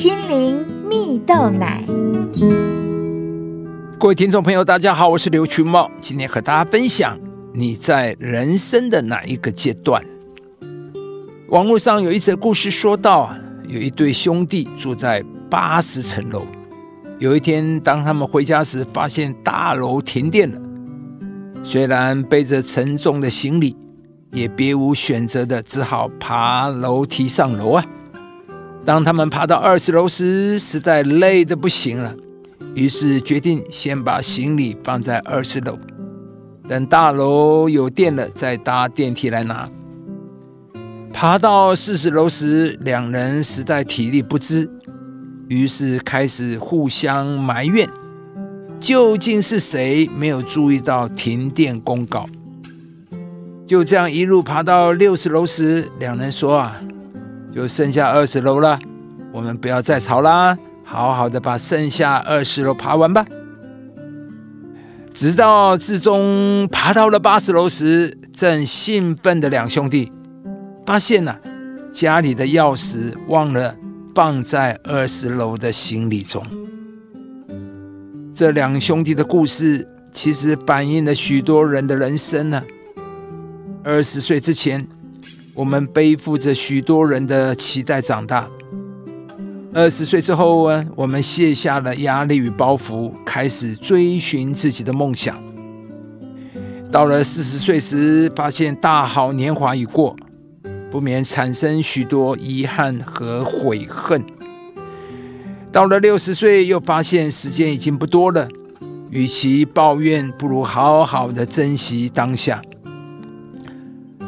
心灵蜜豆奶。各位听众朋友，大家好，我是刘群茂，今天和大家分享你在人生的哪一个阶段？网络上有一则故事说到，有一对兄弟住在八十层楼，有一天当他们回家时，发现大楼停电了。虽然背着沉重的行李，也别无选择的，只好爬楼梯上楼啊。当他们爬到二十楼时，实在累得不行了。于是决定先把行李放在二十楼，等大楼有电了再搭电梯来拿。爬到四十楼时，两人实在体力不支，于是开始互相埋怨：究竟是谁没有注意到停电公告？就这样一路爬到六十楼时，两人说：“啊，就剩下二十楼了，我们不要再吵啦。”好好的把剩下二十楼爬完吧。直到至终爬到了八十楼时，正兴奋的两兄弟发现呢，家里的钥匙忘了放在二十楼的行李中。这两兄弟的故事，其实反映了许多人的人生呢。二十岁之前，我们背负着许多人的期待长大。二十岁之后呢，我们卸下了压力与包袱，开始追寻自己的梦想。到了四十岁时，发现大好年华已过，不免产生许多遗憾和悔恨。到了六十岁，又发现时间已经不多了，与其抱怨，不如好好的珍惜当下。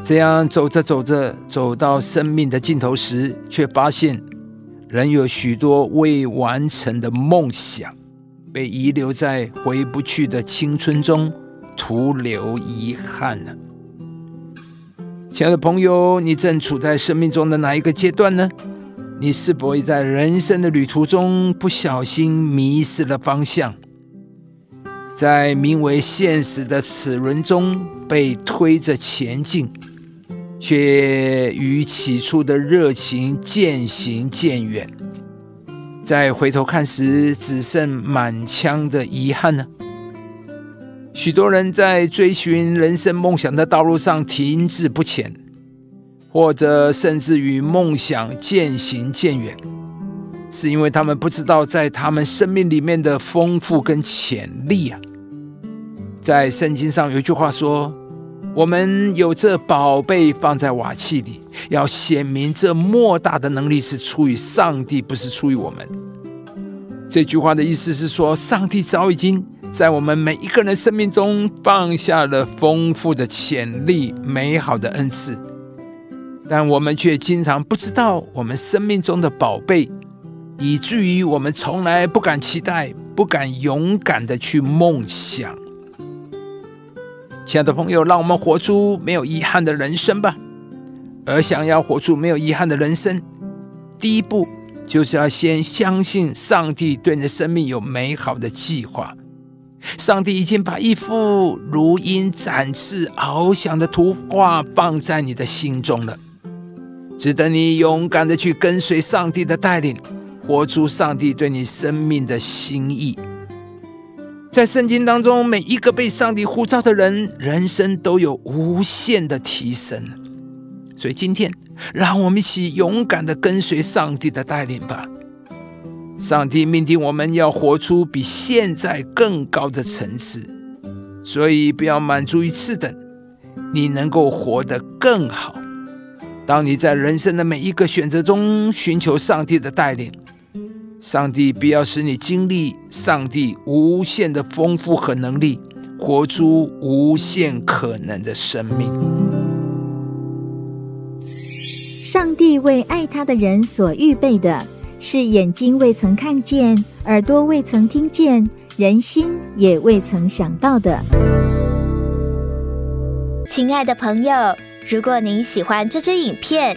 这样走着走着，走到生命的尽头时，却发现。人有许多未完成的梦想，被遗留在回不去的青春中，徒留遗憾呢。亲爱的朋友，你正处在生命中的哪一个阶段呢？你是否也在人生的旅途中不小心迷失了方向，在名为现实的齿轮中被推着前进？却与起初的热情渐行渐远，再回头看时，只剩满腔的遗憾呢。许多人在追寻人生梦想的道路上停滞不前，或者甚至与梦想渐行渐远，是因为他们不知道在他们生命里面的丰富跟潜力啊。在圣经上有一句话说。我们有这宝贝放在瓦器里，要显明这莫大的能力是出于上帝，不是出于我们。这句话的意思是说，上帝早已经在我们每一个人生命中放下了丰富的潜力、美好的恩赐，但我们却经常不知道我们生命中的宝贝，以至于我们从来不敢期待、不敢勇敢的去梦想。亲爱的朋友，让我们活出没有遗憾的人生吧。而想要活出没有遗憾的人生，第一步就是要先相信上帝对你的生命有美好的计划。上帝已经把一幅如鹰展翅翱翔的图画放在你的心中了，值得你勇敢的去跟随上帝的带领，活出上帝对你生命的心意。在圣经当中，每一个被上帝呼召的人，人生都有无限的提升。所以今天，让我们一起勇敢的跟随上帝的带领吧。上帝命定我们要活出比现在更高的层次，所以不要满足于次等，你能够活得更好。当你在人生的每一个选择中寻求上帝的带领。上帝必要使你经历上帝无限的丰富和能力，活出无限可能的生命。上帝为爱他的人所预备的，是眼睛未曾看见，耳朵未曾听见，人心也未曾想到的。亲爱的朋友，如果您喜欢这支影片，